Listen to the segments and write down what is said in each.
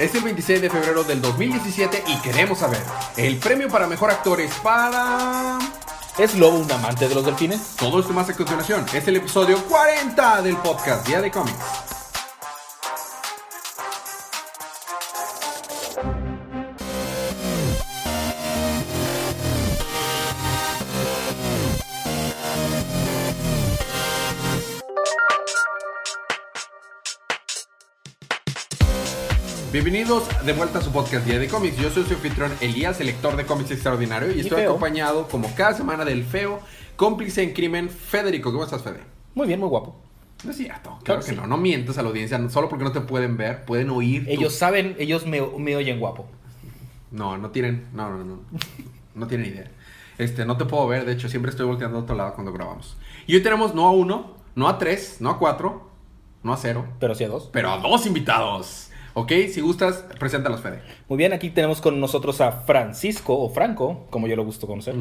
Es el 26 de febrero del 2017 y queremos saber el premio para mejor actor es para... ¿Es Lobo un amante de los delfines? Todo esto más a continuación. Es el episodio 40 del podcast Día de Cómics. Bienvenidos de vuelta a su podcast Día de Cómics. Yo soy su anfitrión Elías, el lector de cómics extraordinario, y, Y estoy feo. acompañado como cada semana del feo cómplice en crimen, Federico. ¿Cómo estás, Fede? Muy bien, muy guapo. No es cierto. Claro, Claro que sí. no. No mientas a la audiencia. Solo porque no te pueden ver, pueden oír. tu- Ellos saben, ellos me, me oyen guapo. No, no tienen. No, no, no. No tienen idea. Este, no te puedo ver. De hecho, siempre estoy volteando a otro lado cuando grabamos. Y hoy tenemos no a uno, no a tres, no a cuatro, no a cero, Pero sí a dos. pero a dos invitados. ¿Ok? Si gustas, preséntalos, Fede. Muy bien, aquí tenemos con nosotros a Francisco, o Franco, como yo lo gusto conocer.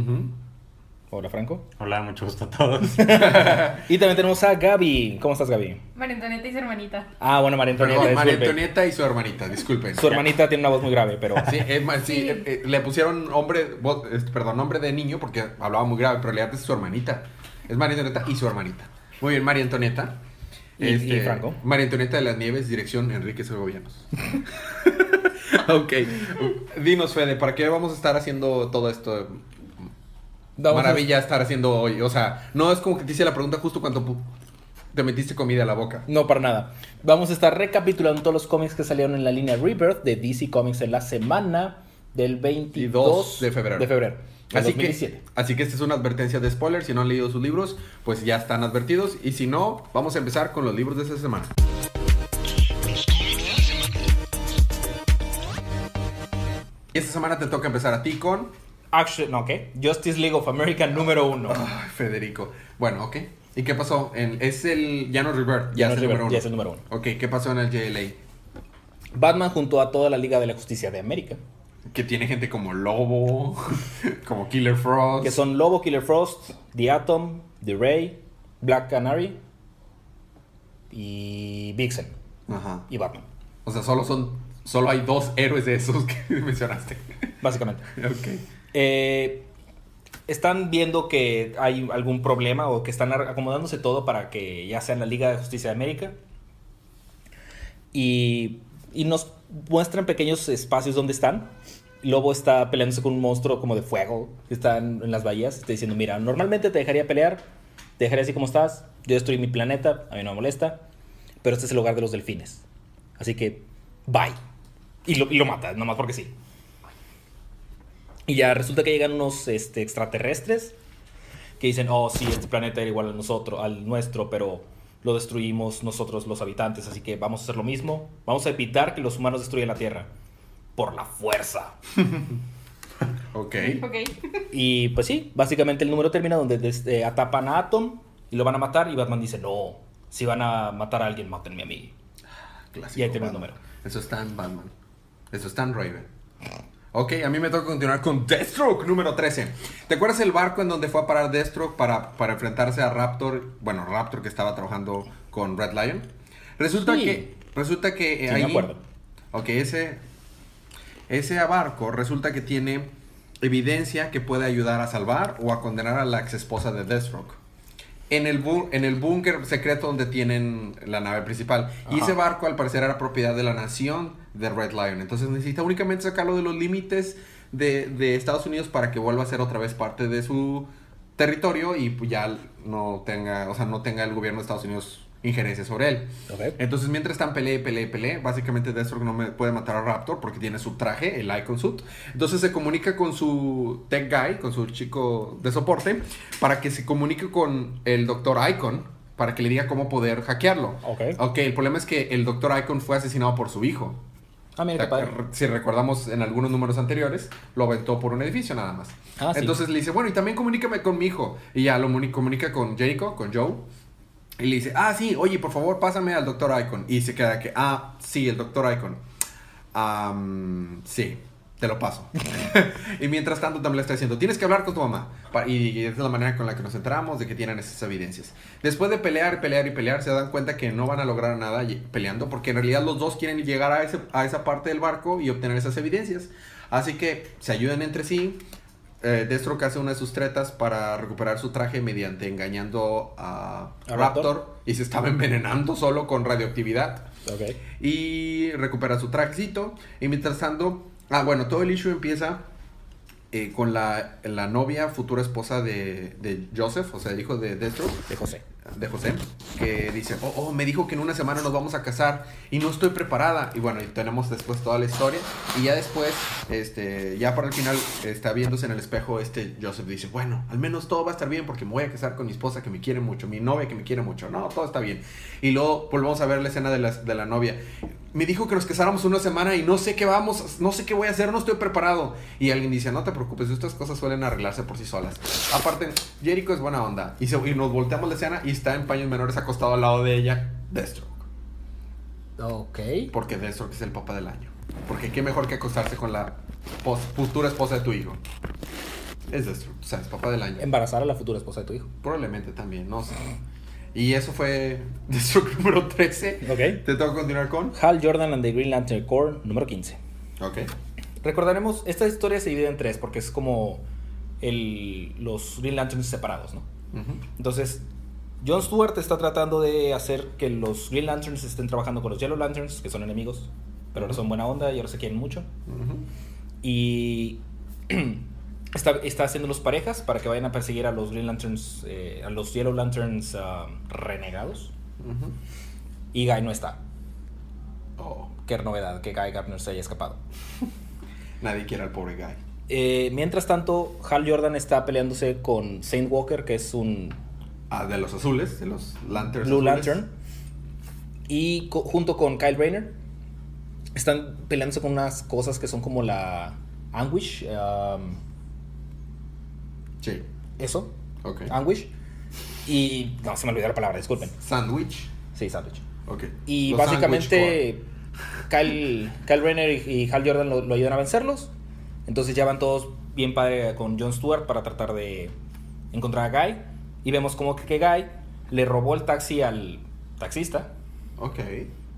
Hola, Franco. Hola, mucho gusto a todos. Y también tenemos a Gaby. ¿Cómo estás, Gaby? María Antonieta y su hermanita. Ah, bueno, María Antonieta. Perdón, María. Antonieta y su hermanita, disculpen. Su hermanita tiene una voz muy grave, pero... Sí, sí, Sí. eh, eh, le pusieron hombre, voz- perdón, nombre de niño porque hablaba muy grave, pero en realidad es su hermanita. Es María Antonieta y su hermanita. Muy bien, María Antonieta. Este, Y- y Franco. María Antonieta de las Nieves, dirección Enrique Segovianos. ok. Dinos, Fede, ¿para qué vamos a estar haciendo todo esto? Vamos a- Maravilla estar haciendo hoy. O sea, no es como que te hice la pregunta justo cuando te metiste comida a la boca. No, para nada. Vamos a estar recapitulando todos los cómics que salieron en la línea Rebirth de DC Comics en la semana del 22 de febrero. De febrero. Así 2017. que, así que esta es una advertencia de spoiler. Si no han leído sus libros, pues ya están advertidos. Y si no, vamos a empezar con los libros de esta semana. Y esta semana te toca empezar a ti con... Action, no, ¿qué? Justice League of America número uno. Ay, Federico. Bueno, ok. ¿Y qué pasó? En, es el... Ya no Rebirth, ya, Ya no es el número uno. ya es el número uno. Ok, ¿qué pasó en el JLA? Batman junto a toda la Liga de la Justicia de América. Que tiene gente como Lobo, como Killer Frost. Que son Lobo, Killer Frost, The Atom, The Ray, Black Canary y Vixen Ajá. y Batman, O sea, solo son... Solo hay dos héroes de esos que mencionaste. básicamente. ok. Eh, están viendo que hay algún problema o que están acomodándose todo para que ya sea en la Liga de Justicia de América. Y, y nos muestran pequeños espacios donde están. Lobo está peleándose con un monstruo como de fuego que está en, las bahías. Está diciendo, mira, normalmente te dejaría pelear, te dejaría así como estás. Yo destruí mi planeta, a mí no me molesta. Pero este es el hogar de los delfines. Así que, bye. Y lo, y lo mata, nomás porque sí. Y ya resulta que llegan unos este, extraterrestres que dicen, oh, sí, este planeta era igual a al nuestro, pero lo destruimos nosotros los habitantes, así que vamos a hacer lo mismo. Vamos a evitar que los humanos destruyan la Tierra. Por la fuerza. Ok. Ok. Y pues sí, básicamente el número termina donde des- eh, atapan a Atom y lo van a matar y Batman dice, no, si van a matar a alguien, mátenme a mí. Clásico Y ahí termina el número. Eso está en Batman. Eso está en Raven. Ok, a mí me toca continuar con Deathstroke número 13. ¿Te acuerdas el barco en donde fue a parar Deathstroke para, para enfrentarse a Raptor? Bueno, Raptor que estaba trabajando con Red Lion. Resulta Sí. que. Resulta que eh, Sí, me ahí. acuerdo. Ok, ese. Ese barco resulta que tiene evidencia que puede ayudar a salvar o a condenar a la ex esposa de Deathstroke. En el, en el búnker secreto donde tienen la nave principal. Y ese barco al parecer era propiedad de la nación de Red Lion. Entonces necesita únicamente sacarlo de los límites de, de Estados Unidos para que vuelva a ser otra vez parte de su territorio y pues ya no tenga, o sea, no tenga el gobierno de Estados Unidos injerencia sobre él. Ok. Entonces, mientras están pelee, pelee, pelee, básicamente Deathstroke no me puede matar a Raptor porque tiene su traje, el Icon Suit. Entonces se comunica con su tech guy, con su chico de soporte, para que se comunique con el Dr. Icon, para que le diga cómo poder hackearlo. Ok. Ok, el problema es que el Dr. Icon fue asesinado por su hijo. Ah, mira, qué padre. Si recordamos en algunos números anteriores, lo aventó por un edificio nada más. Ah, sí. Entonces le dice, bueno, y también comunícame con mi hijo. Y ya lo muni- comunica con Jericho, con Joe. Y le dice, ah, sí, oye, por favor, pásame al Dr. Icon. Y se queda que, ah, sí, el Dr. Icon. Am, sí. Te lo paso. y mientras tanto también le está diciendo, tienes que hablar con tu mamá. Y es la manera con la que nos enteramos de que tienen esas evidencias. Después de pelear, pelear y pelear, se dan cuenta que no van a lograr nada peleando porque en realidad los dos quieren llegar a, ese, a esa parte del barco y obtener esas evidencias. Así que se ayudan entre sí. Eh, Deathstroke hace una de sus tretas para recuperar su traje mediante engañando a, ¿A Raptor, Raptor? y se estaba envenenando solo con radioactividad y recupera su trajecito. Y mientras tanto, ah, bueno, todo el issue empieza eh, con la, la novia, futura esposa de, de Joseph, o sea, el hijo de Deathstroke, De José. De José, que dice, oh, oh, me dijo que en una semana nos vamos a casar y no estoy preparada. Y bueno, y tenemos después toda la historia. Y ya después, este, ya para el final, está viéndose en el espejo, este Joseph dice, bueno, al menos todo va a estar bien porque me voy a casar con mi esposa que me quiere mucho, mi novia que me quiere mucho. No, todo está bien. Y luego volvemos a ver la escena de la, de la novia. Me dijo que nos casáramos una semana y no sé qué vamos, no sé qué voy a hacer, no estoy preparado. Y alguien dice, no te preocupes, estas cosas suelen arreglarse por sí solas. Aparte, Jericho es buena onda. Y, se- y nos volteamos la escena y está en paños menores acostado al lado de ella, Deathstroke. Ok. Porque Deathstroke es el papá del año. Porque qué mejor que acostarse con la pos- futura esposa de tu hijo. Es Deathstroke, o sea, es papá del año. Embarazar a la futura esposa de tu hijo. Probablemente también, no sé. Y eso fue Deathstroke número 13. Ok. Te tengo que continuar con. Hal Jordan and the Green Lantern Corps, número 15. Ok. Recordaremos, esta historia se divide en tres porque es como el, los Green Lanterns separados, ¿no? Entonces, John Stewart está tratando de hacer que los Green Lanterns estén trabajando con los Yellow Lanterns, que son enemigos, pero ahora son buena onda y ahora se quieren mucho. Y está, está haciéndolos parejas para que vayan a perseguir a los Green Lanterns, eh, a los Yellow Lanterns ah, renegados. Y Guy no está. Oh, Qué novedad que Guy Gardner se haya escapado. nadie quiere al pobre guy. Eh, mientras tanto, Hal Jordan está peleándose con Saint Walker, que es un Ah, de los azules, de los lanterns. Blue azules. Lantern. Y co- junto con Kyle Rayner, están peleándose con unas cosas que son como la Anguish. um, Sí. eso, Ok. Anguish. Y no, se me olvidó la palabra, disculpen. Sandwich. Sí, Sandwich. Ok. Y Los básicamente Kyle, Kyle y, y Hal Jordan lo, lo ayudan a vencerlos. Entonces ya van todos bien padre con Jon Stewart para tratar de encontrar a Guy. Y vemos como que, que Guy le robó el taxi al taxista, Ok.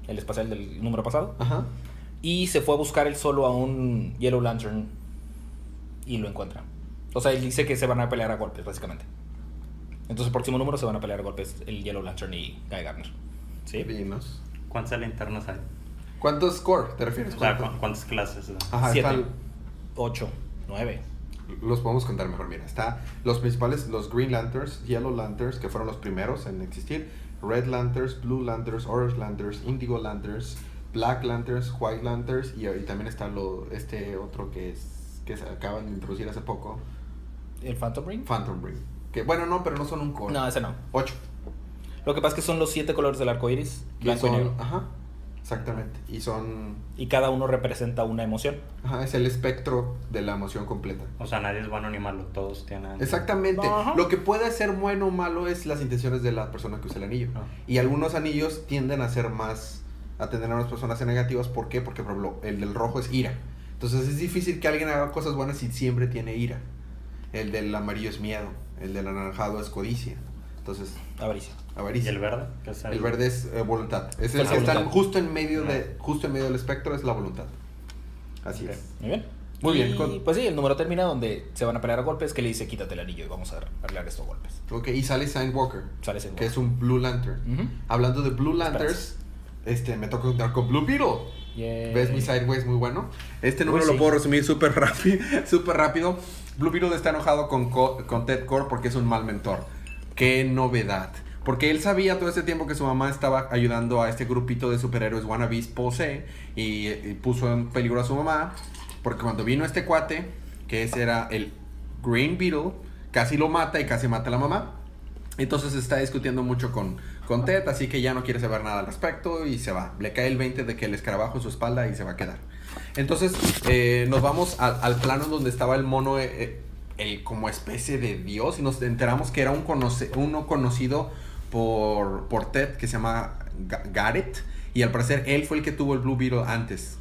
el espacial del número pasado. Ajá. Y se fue a buscar él solo a un Yellow Lantern y lo encuentra. O sea, él dice que se van a pelear a golpes, básicamente. Entonces, el próximo número se van a pelear a golpes el Yellow Lantern y Guy Gardner. ¿Sí? Vinos. ¿Cuántas linternas hay? ¿Cuántos score te refieres? O sea. ¿cu- ¿cuántas clases? Ajá, Siete. están- 8, 9. los podemos contar mejor. Mira, está los principales, los Green Lanterns, Yellow Lanterns, que fueron los primeros en existir, Red Lanterns, Blue Lanterns, Orange Lanterns, Indigo Lanterns, Black Lanterns, White Lanterns y, y también está lo, este otro que es que se acaban de introducir hace poco, ¿El Phantom Ring? Phantom Ring. Que bueno, no, pero no son un core. No, ese no. Ocho. Lo que pasa es que son los siete colores del arco iris, blanco y son, negro. ajá, exactamente. Y son, Y cada uno representa una emoción. ajá, es el espectro de la emoción completa. O sea, nadie es bueno ni malo, todos tienen... Exactamente. Ajá. Lo que puede ser bueno o malo es las intenciones de la persona que usa el anillo. Ah. Y algunos anillos tienden a ser más, a tener a unas personas negativas. ¿Por qué? Porque, por ejemplo, el del rojo es ira. Entonces es difícil que alguien haga cosas buenas si siempre tiene ira. El del amarillo es miedo. El del anaranjado es codicia. Entonces, Avaricia. ¿Y avaricia. el verde? ¿Qué es El verde es eh, voluntad. Es el que está justo en medio de, justo en medio del espectro es la voluntad. Así es. Muy bien. Muy bien, Y con- pues sí, el número termina donde se van a pelear a golpes, que le dice quítate el anillo y vamos a arreglar esto a golpes. Ok, y sale Sign Walker, Sale que es un Blue Lantern. Hablando de Blue Lanterns, este, me toca contar con Blue Beetle. Yay. ¿Ves mi Sideways muy bueno? Este número Uy, lo puedo resumir súper rápido, súper rápido. Blue Beetle está enojado con, Co- con Ted Core porque es un mal mentor. ¡Qué novedad! Porque él sabía todo este tiempo que su mamá estaba ayudando a este grupito de superhéroes wannabes pose y, y puso en peligro a su mamá. Porque cuando vino este cuate, que ese era el Green Beetle, casi lo mata y casi mata a la mamá. Entonces está discutiendo mucho con, con Ted, así que ya no quiere saber nada al respecto y se va. Le cae el 20 de que el escarabajo en su espalda y se va a quedar. Entonces eh, nos vamos al, al plano donde estaba el mono, eh, eh, el como especie de dios, y nos enteramos que era un conoce- uno conocido por, por Ted que se llama Ga- Garrett. Y al parecer él fue el que tuvo el Blue Beetle antes.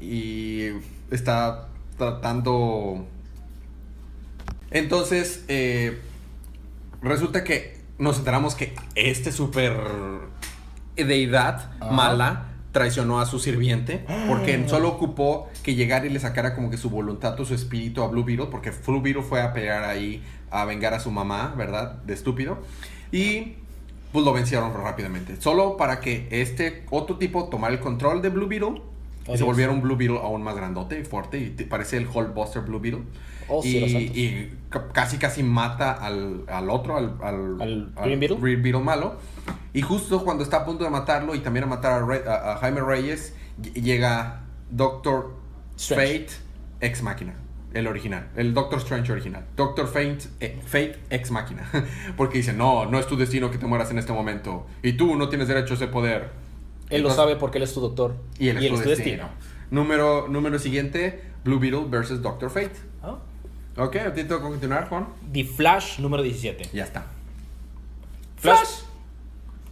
Y está tratando... Entonces, eh, resulta que nos enteramos que este super deidad mala traicionó a su sirviente porque solo ocupó que llegara y le sacara como que su voluntad o su espíritu a Blue Beetle porque Blue Beetle fue a pelear ahí a vengar a su mamá, ¿verdad? De estúpido. Y pues lo vencieron rápidamente. Solo para que este otro tipo tomara el control de Blue Beetle Oh, y se volviera un Blue Beetle aún más grandote y fuerte y parece el Hulkbuster Blue Beetle. Oh, y, casi casi mata al, al otro, al, al, ¿Al Green Beetle? Green Beetle malo. Y justo cuando está a punto de matarlo y también a matar a, Re- a- a Jaime Reyes, ll- llega Doctor Strange. Fate Ex Máquina. El original, el Doctor Strange original. Doctor Fate, eh, Fate Ex Máquina. Porque dice, no, no es tu destino que te mueras en este momento. Y tú no tienes derecho a ese poder. Él lo sabe porque él es tu doctor. Y él es tu destino. Número, número siguiente, Blue Beetle versus Doctor Fate. Ah. Ok, a ti tengo que continuar, Juan. The Flash número 17. Ya está. Flash.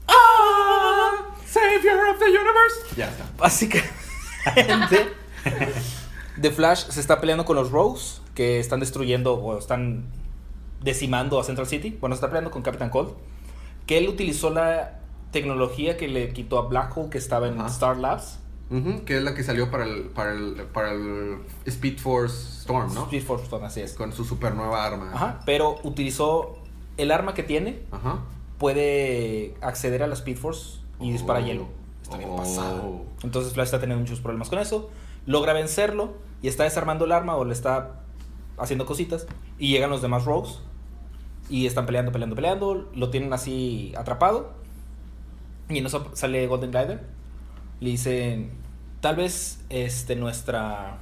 Ah, Savior of the Universe. Ya está. Básicamente, The Flash se está peleando con los Rogues, que están destruyendo o están decimando a Central City. Bueno, se está peleando con Captain Cold. Que él utilizó la tecnología que le quitó a Black Hole, que estaba en Ajá. Star Labs. Que es la que salió para el, para el, para el Speed Force Storm, ¿no? Speed Force Stone, así es. Con su super nueva arma. Ajá, pero utilizó el arma que tiene, Ajá. puede acceder a la Speed Force y dispara Oh. hielo. Está bien Oh. pasado. Entonces Flash está teniendo muchos problemas con eso. Logra vencerlo y está desarmando el arma o le está haciendo cositas. Y llegan los demás Rogues y están peleando, peleando, peleando. Lo tienen así atrapado. Y en eso sale Golden Glider. Le dicen, tal vez este, nuestra...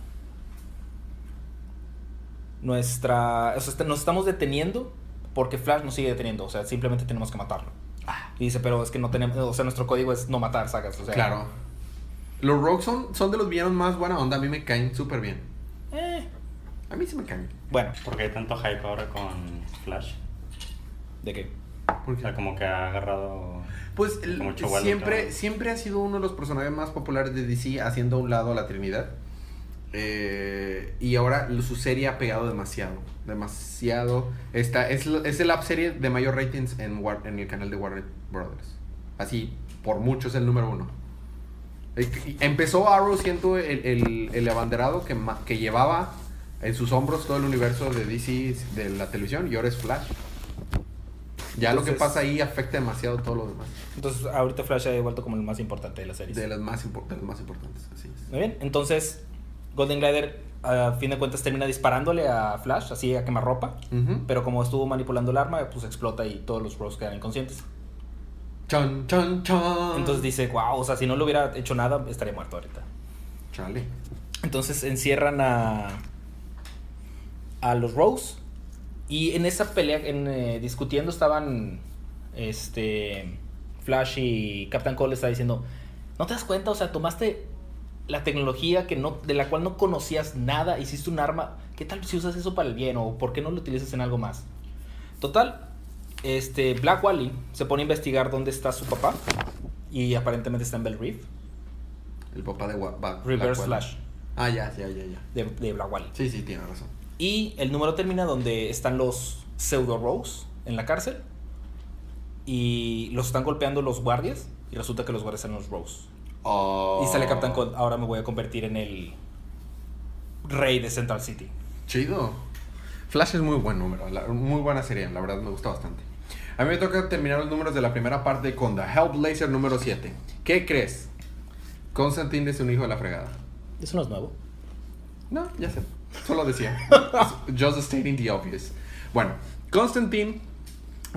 Nuestra... O sea, este- nos estamos deteniendo porque Flash nos sigue deteniendo. O sea, simplemente tenemos que matarlo. Y dice, pero es que no tenemos... O sea, nuestro código es no matar, sacas. O sea, Claro. Los Rogues son, son de los villanos más buena onda. A mí me caen súper bien. eh, A mí sí me caen. bueno, Porque hay tanto hype ahora con Flash. ¿de qué? ¿Por O sea, como que ha agarrado. Pues el- Como siempre, siempre ha sido uno de los personajes más populares de DC, haciendo a un lado a la Trinidad. Eh, y ahora su serie ha pegado demasiado. Demasiado. Esta, es, la- es la serie de mayor ratings en, War- en el canal de Warner Brothers. Así, por mucho es el número uno. Eh, Empezó Arrow siendo el, el- el abanderado que, que llevaba en sus hombros todo el universo de DC de la televisión y ahora es Flash. Ya lo que pasa ahí afecta demasiado todo lo demás. Entonces, ahorita Flash ha vuelto como el más importante de la serie. De las más, de las más importantes, así es. Muy bien, entonces Golden Glider a fin de cuentas termina disparándole a Flash, así a quemarropa. Ujú. Pero como estuvo manipulando el arma, pues explota y todos los Rogues quedan inconscientes. Chan, chan, chan. Entonces dice, wow, o sea, si no le hubiera hecho nada, estaría muerto ahorita. Chale. Entonces encierran a, a los Rogues. Y en esa pelea, en, eh, discutiendo, estaban este Flash y Captain Cole está diciendo, ¿no te das cuenta? O sea, tomaste la tecnología que no, de la cual no conocías nada, hiciste un arma. ¿Qué tal si usas eso para el bien? ¿O por qué no lo utilizas en algo más? Total, este Black Wally se pone a investigar dónde está su papá. Y aparentemente está en Bell Reef. El papá de Wa- Reverse Black Flash. Ah, ya, ya, ya, ya. De, de Black Wally. Sí, sí, tiene razón. Y el número termina donde están los pseudo Rogues en la cárcel. Y los están golpeando los guardias. Y resulta que los guardias son los. Oh. Y sale Captain Cold. Ahora me voy a convertir en el rey de Central City. Chido. Flash es muy buen número, la- muy buena serie, la verdad me gusta bastante. A mí me toca terminar los números de la primera parte con The Hellblazer número 7. ¿Qué crees? Constantine es un hijo de la fregada. Eso no es nuevo. No, ya sé. Solo decía. Just stating the obvious. Bueno, Constantine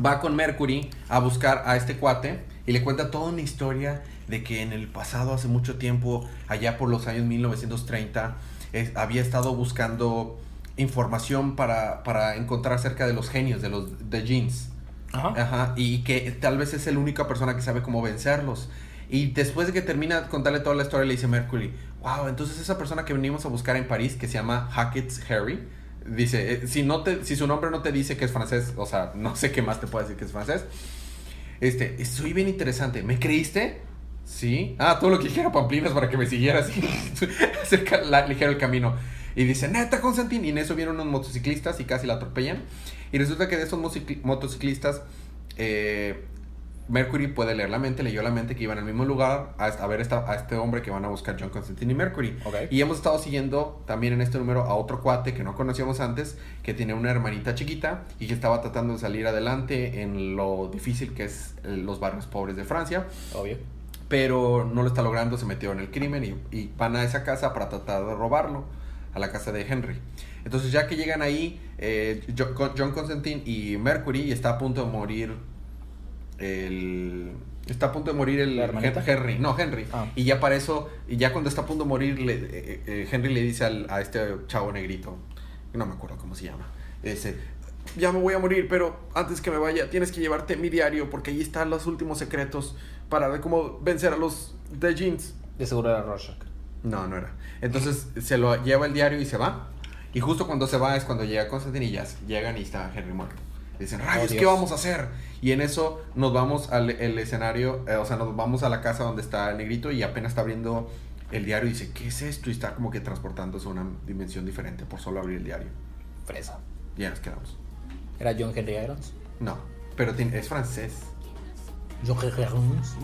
va con Mercury a buscar a este cuate y le cuenta toda una historia de que en el pasado, hace mucho tiempo, allá por los años 1930, es- había estado buscando información para, para encontrar acerca de los genios, de los de jeans. Ajá. Ajá, y que tal vez es la única persona que sabe cómo vencerlos. Y después de que termina de contarle toda la historia, le dice Mercury, wow, entonces esa persona que venimos a buscar en París, que se llama Hackett's Harry, dice, eh, si, no te, si su nombre no te dice que es francés, o sea, no sé qué más te puede decir que es francés, este, soy bien interesante, ¿me creíste? Sí. Ah, todo lo que dijera Pamplinas para que me siguieras la- ligero el camino. Y dice, neta, Constantine. Y en eso vienen unos motociclistas y casi la atropellan. Y resulta que de esos motocicl- motociclistas, eh, Mercury puede leer la mente, leyó la mente que iban al mismo lugar a, a ver esta- a este hombre que van a buscar John Constantine y Mercury. Ok. Y hemos estado siguiendo también en este número a otro cuate que no conocíamos antes, que tiene una hermanita chiquita y que estaba tratando de salir adelante en lo difícil que es eh, los barrios pobres de Francia Obvio. pero no lo está logrando, se metió en el crimen y, y van a esa casa para tratar de robarlo, a la casa de Henry. Entonces ya que llegan ahí, eh, John Constantine y Mercury y está a punto de morir el... Está a punto de morir el Henry, no, Henry. Ah. Y ya para eso, y ya cuando está a punto de morir, le- eh, eh, Henry le dice al- a este chavo negrito, no me acuerdo cómo se llama, dice, ya me voy a morir, pero antes que me vaya, tienes que llevarte mi diario, porque ahí están los últimos secretos para ver cómo vencer a los de Jeans. De seguro era Rorschach. No, no era. Entonces se lo lleva el diario y se va. Y justo cuando se va es cuando llega Constantine y ya llegan y está Henry muerto. Dicen, rayos, ¿qué Dios. vamos a hacer? Y en eso nos vamos al el escenario, eh, o sea, nos vamos a la casa donde está el negrito y apenas está abriendo el diario y dice, ¿qué es esto? Y está como que transportándose a una dimensión diferente por solo abrir el diario. Fresa. Y ya nos quedamos. Era John Henry Irons. No, pero tiene- es francés. John Henry Irons.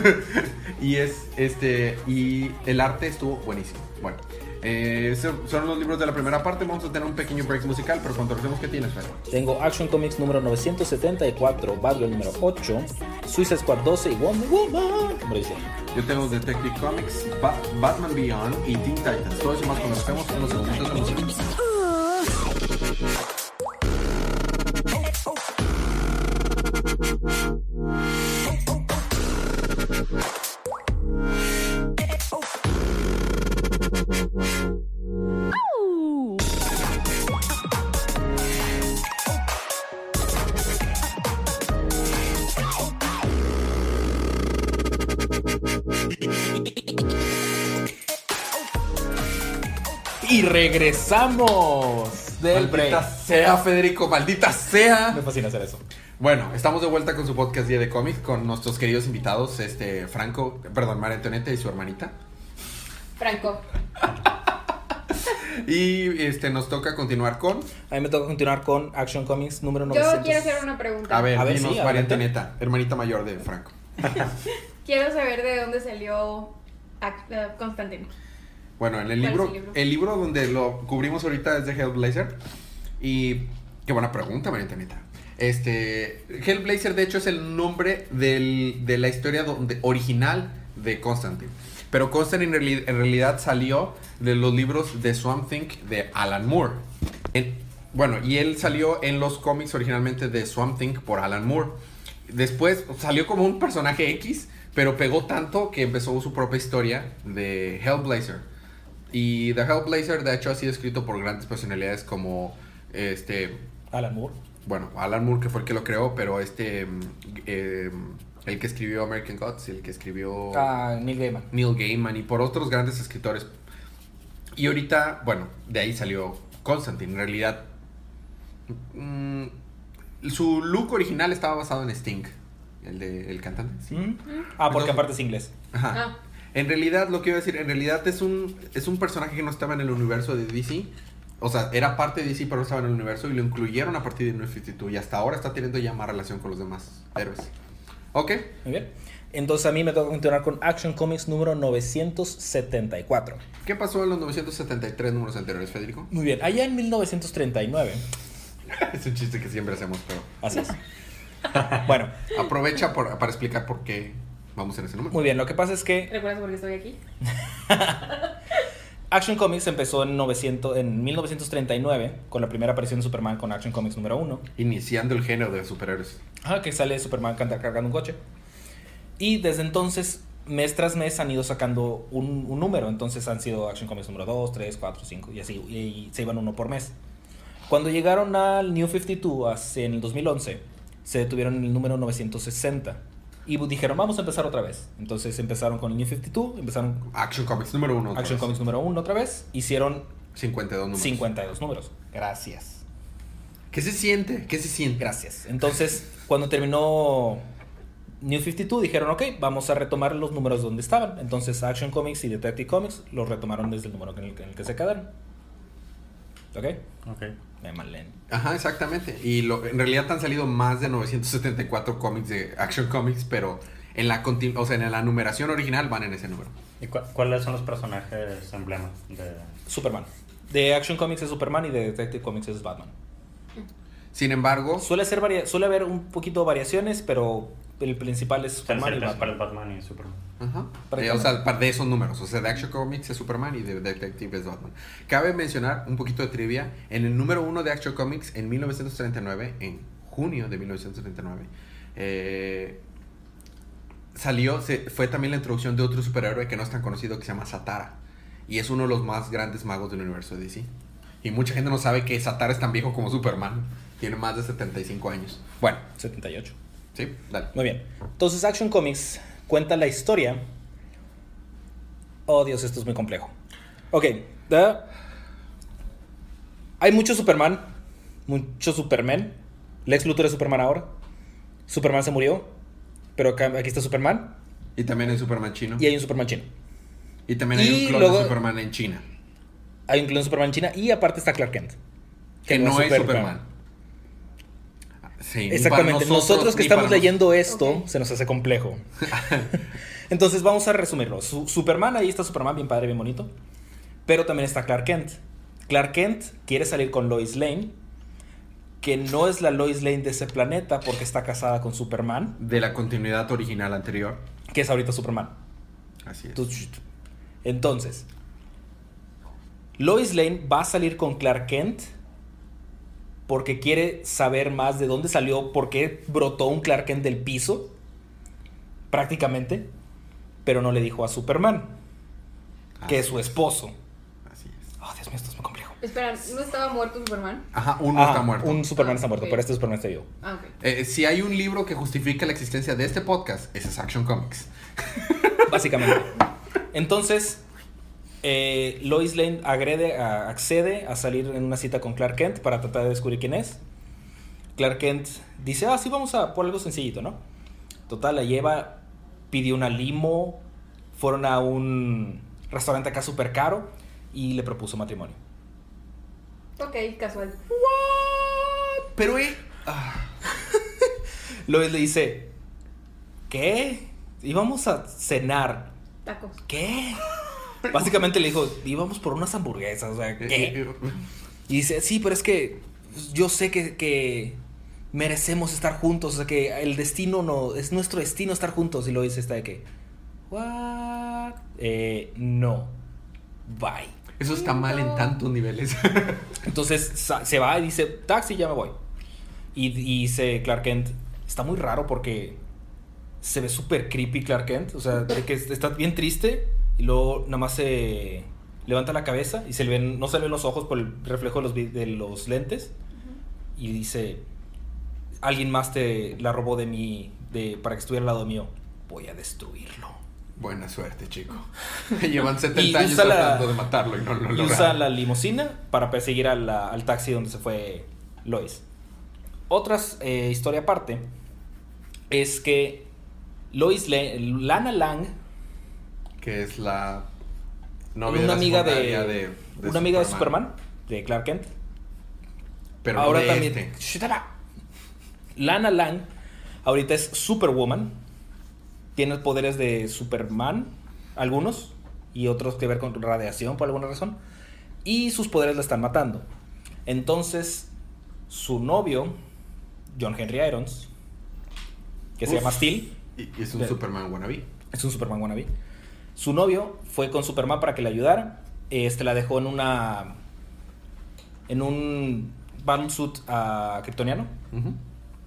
y es este y el arte estuvo buenísimo. Bueno, eh, so- son los libros de la primera parte. Vamos a tener un pequeño break musical, pero cuando regresemos, ¿qué tienes, Fer? Tengo Action Comics número 974, Batgirl número 8, Suicide Squad 12 y Wonder Woman número 17. Yo tengo Detective Comics, Ba- Batman Beyond y Teen Titans. Todo eso más cuando estemos en los segunditos de música. Y regresamos del Maldita break. sea, Federico, maldita sea. Me fascina hacer eso. Bueno, estamos de vuelta con su podcast Día de Cómics con nuestros queridos invitados, este Franco, perdón, María Antonieta y su hermanita. Franco. Y este nos toca continuar con, A mí me toca continuar con Action Comics número Yo 900. quiero hacer una pregunta. a ver, A ver, dinos sí, María adelante. Antonieta, hermanita mayor de Franco. Quiero saber de dónde salió Ac- eh, Constantine. Bueno, en el ¿Cuál es libro, el libro? el libro donde lo cubrimos ahorita es de Hellblazer. Y qué buena pregunta, María Antonieta. Este, Hellblazer de hecho es el nombre del- de la historia donde, original de Constantine. Pero Constantine en, reali- en realidad salió de los libros de Swamp Thing de Alan Moore. En- bueno, y él salió en los cómics originalmente de Swamp Thing por Alan Moore. Después salió como un personaje X, pero pegó tanto que empezó su propia historia de Hellblazer. Y The Hellblazer, de hecho, ha sido escrito por grandes personalidades como este. Alan Moore. Bueno, Alan Moore, que fue el que lo creó, pero este. mm, eh, el que escribió American Gods, el que escribió Ah, Neil Gaiman. Neil Gaiman y por otros grandes escritores. Y ahorita, bueno, de ahí salió Constantine. En realidad, mm, su look original estaba basado en Sting, el de el cantante. sí. ¿Mm? Ah, porque Entonces- aparte es inglés. Ajá. Ah. En realidad, lo que iba a decir, en realidad es un, es un personaje que no estaba en el universo de DC. O sea, era parte de DC, pero no estaba en el universo y lo incluyeron a partir de New 52. Y hasta ahora está teniendo ya más relación con los demás héroes. Ok. Muy bien. Entonces a mí me toca continuar con Action Comics número 974. ¿Qué pasó en los 973 números anteriores, Federico? Muy bien, allá en 1939. es un chiste que siempre hacemos, pero Así es. Bueno, aprovecha por- para explicar por qué vamos en ese número. muy bien, lo que pasa es que ¿Recuerdas por qué estoy aquí? Action Comics empezó en, 900, en 1939 con la primera aparición de Superman con Action Comics número 1. Iniciando el género de superhéroes. Ajá, que sale Superman canta- cargando un coche. Y desde entonces, mes tras mes han ido sacando un, un número. Entonces han sido Action Comics número 2, 3, 4, 5 y así. Y, y se iban uno por mes. Cuando llegaron al New 52 hace- en el 2011, se detuvieron en el número 960. Y dijeron, vamos a empezar otra vez. Entonces empezaron con el New 52, empezaron Action Comics número uno. Action vez. Comics número 1 otra vez. Hicieron 52 números. 52 números. Gracias. ¿Qué se siente? ¿Qué se siente? Gracias. Entonces, cuando terminó New 52, dijeron, ok, vamos a retomar los números donde estaban. Entonces, Action Comics y Detective Comics los retomaron desde el número en el, en el que se quedaron. ¿Ok? Ok. Me malen. Ajá, exactamente. Y lo, en realidad han salido más de 974 cómics de Action Comics, pero en la, continu- o sea, en la numeración original van en ese número. ¿Y cu- cuáles son los personajes emblemas de Superman. De Action Comics es Superman y de Detective Comics es Batman. Sin embargo, Suele, ser varia- suele haber un poquito variaciones, pero el principal es Superman y Batman. Batman y Superman? Ajá. Eh, o sea, par- de esos números. O sea, de Action Comics es Superman y de Detective es Batman. Cabe mencionar un poquito de trivia. En el número uno de Action Comics, en 1939, en junio de 1939, eh, salió, se, fue también la introducción de otro superhéroe que no es tan conocido que se llama Satara. Y es uno de los más grandes magos del universo de DC. Y mucha gente no sabe que Satara es tan viejo como Superman. Tiene más de 75 años. Bueno, 78. ¿Sí? Dale. Muy bien. Entonces, Action Comics cuenta la historia. Oh, Dios, esto es muy complejo. Ok. Hay mucho Superman. Mucho Superman. Lex Luthor es Superman ahora. Superman se murió. Pero acá- aquí está Superman. Y también hay Superman chino. Y hay un Superman chino. Y también hay y un clon luego- de Superman en China. Hay un clon de Superman en China. Y aparte está Clark Kent. Que no es Superman. Sí, Exactamente. Nosotros, que estamos leyendo esto, se nos hace complejo. Entonces vamos a resumirlo. Su- Superman, ahí está Superman, bien padre, bien bonito. Pero también está Clark Kent. Clark Kent quiere salir con Lois Lane, que no es la Lois Lane de ese planeta porque está casada con Superman, De la continuidad original anterior. que es ahorita Superman. Así es. Entonces, Lois Lane va a salir con Clark Kent porque quiere saber más de dónde salió, por qué brotó un Clark Kent del piso, prácticamente, pero no le dijo a Superman, que es su esposo. Así es. Oh, Dios mío, esto es muy complejo. Espera, ¿no estaba muerto Superman? Ajá, uno Ah, está muerto. Un Superman Ah, está muerto, pero este Superman está vivo. Ah, ok. Eh, si hay un libro que justifica la existencia de este podcast, ese es Action Comics. Básicamente. Entonces, eh, Lois Lane agrede a- accede a salir en una cita con Clark Kent para tratar de descubrir quién es. Clark Kent dice, ah, sí, vamos a por algo sencillito, ¿no? Total, la lleva, pidió una limo, fueron a un restaurante acá súper caro y le propuso matrimonio. Ok, casual. Pero, eh. ah, Lois le dice, ¿qué? Íbamos a cenar. Tacos. ¿Qué? Básicamente le dijo, íbamos por unas hamburguesas, o sea, ¿qué? Y dice, sí, pero es que yo sé que, que merecemos estar juntos, o sea, que el destino no, es nuestro destino estar juntos. Y lo dice esta de que, ¿what? Eh, no, bye. Eso está mal en tantos niveles. Entonces se va y dice, taxi, ya me voy. Y, y dice Clark Kent, está muy raro porque se ve súper creepy Clark Kent, o sea, de que está bien triste y luego nada más se levanta la cabeza y se le ven, no se le ven los ojos por el reflejo de los, vi- de los lentes y dice, alguien más te la robó de mí de, para que estuviera al lado mío, voy a destruirlo. Buena suerte, chico. Llevan 70 Y años usa la- tratando de matarlo y no lo lograron. usa la limusina para perseguir a la- al taxi donde se fue Lois. Otra eh, historia aparte es que Lois Lana Lang, Que es la novia una amiga de, secundaria de, de una amiga de Superman, de Clark Kent, Pero ahora no de también. este. Lana Lang ahorita es Superwoman. Tiene poderes de Superman, algunos, y otros que ver con radiación por alguna razón. Y sus poderes la están matando. Entonces, su novio, John Henry Irons, que se llama Steel, Y, y es un De- Superman wannabe. es un Superman wannabe. Su novio fue con Superman para que le ayudara. Este la dejó en una. En un battlesuit ah, kryptoniano.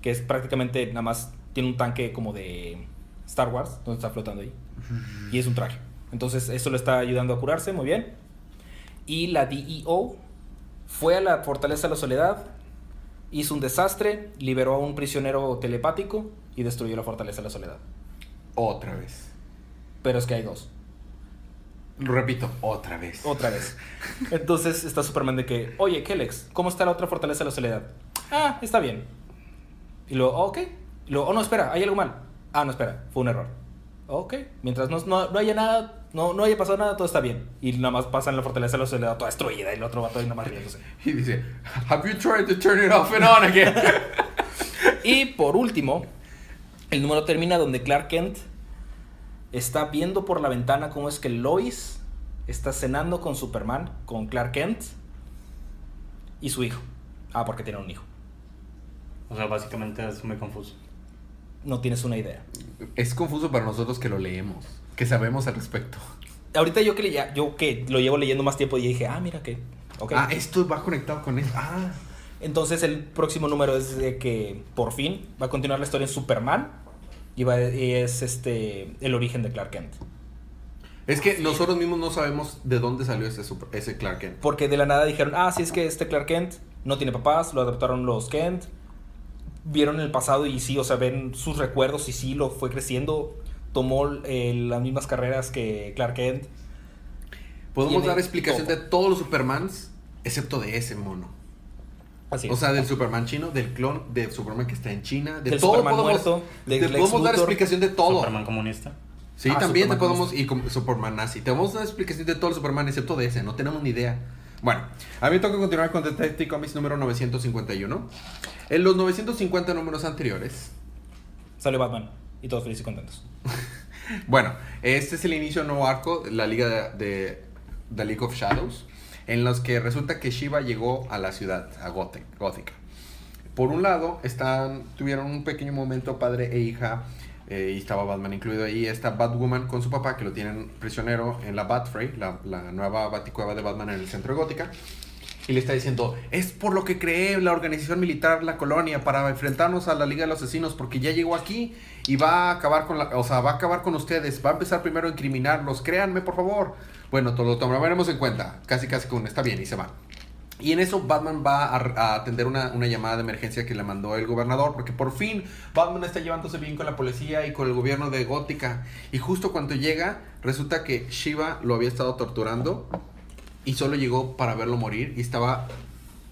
Que es prácticamente nada más. Tiene un tanque como de Star Wars. Donde está flotando ahí. Y es un traje. Entonces, eso le está ayudando a curarse. Muy bien. Y la DEO fue a la Fortaleza de la Soledad. Hizo un desastre. Liberó a un prisionero telepático. Y destruyó la Fortaleza de la Soledad. Otra vez. Pero es que hay dos. Lo repito, otra vez. Otra vez. Entonces está Superman de que, oye, Kellex, ¿cómo está la otra fortaleza de la soledad? Ah, está bien. Y luego, ok. Y luego, oh, no, espera, hay algo mal. Ah, no, espera, fue un error. Ok, mientras no, no, no haya nada, no, no haya pasado nada, todo está bien. Y nada más pasa en la fortaleza, la da toda destruida y el otro va todo ahí nada más riéndose. Y dice, Have you tried to turn it off and on again? Y por último, el número termina donde Clark Kent está viendo por la ventana cómo es que Lois está cenando con Superman, con Clark Kent y su hijo. Ah, porque tiene un hijo. O sea, básicamente es muy confuso. No tienes una idea. es confuso para nosotros que lo leemos, que sabemos al respecto. Ahorita yo que, le- yo que lo llevo leyendo más tiempo y dije, ah, mira que. Ah, esto va conectado con eso. Ah, Entonces el próximo número es de que por fin va a continuar la historia en Superman y, va- y es este el origen de Clark Kent. es que nosotros mismos no sabemos de dónde salió ese, super- ese Clark Kent. Porque de la nada dijeron, ah, sí es que este Clark Kent no tiene papás, lo adoptaron los Kent. Vieron el pasado y sí, o sea, ven sus recuerdos y sí, lo fue creciendo. Tomó eh, las mismas carreras que Clark Kent. Podemos dar explicación todo. de todos los Supermans, excepto de ese mono. Así O sea, del Superman chino, del clon de Superman que está en China, de Del todo Superman podemos, muerto, de te Lex podemos dar Luthor. explicación de todo. Superman comunista. Sí, Ah, también te Superman podemos comunista. y como Superman nazi. Te vamos a dar explicación de todo el Superman excepto de ese, no tenemos ni idea. Bueno, a mí me toca continuar con Detective Comics número 951. En los 950 números anteriores, Salió Batman y todos felices y contentos. Bueno, este es el inicio de un nuevo arco, la liga de, de The League of Shadows, en los que resulta que Shiva llegó a la ciudad, a Gothic, Gótica. Por un lado, están, tuvieron un pequeño momento padre e hija, eh, y estaba Batman incluido ahí, está Batwoman con su papá, que lo tienen prisionero en la Batfrey, la, nueva baticueva de Batman en el centro de Gótica. Y le está diciendo, es por lo que creé la organización militar, la colonia, para enfrentarnos a la Liga de los Asesinos, porque ya llegó aquí y va a acabar con la, o sea, va a acabar con ustedes, va a empezar primero a incriminarlos, créanme por favor. Bueno, todo lo tomaremos en cuenta, casi casi con está bien y se va. Y en eso Batman va a, atender una, llamada de emergencia que le mandó el gobernador, porque por fin Batman está llevándose bien con la policía y con el gobierno de Gótica. Y justo cuando llega, resulta que Shiva lo había estado torturando y solo llegó para verlo morir y estaba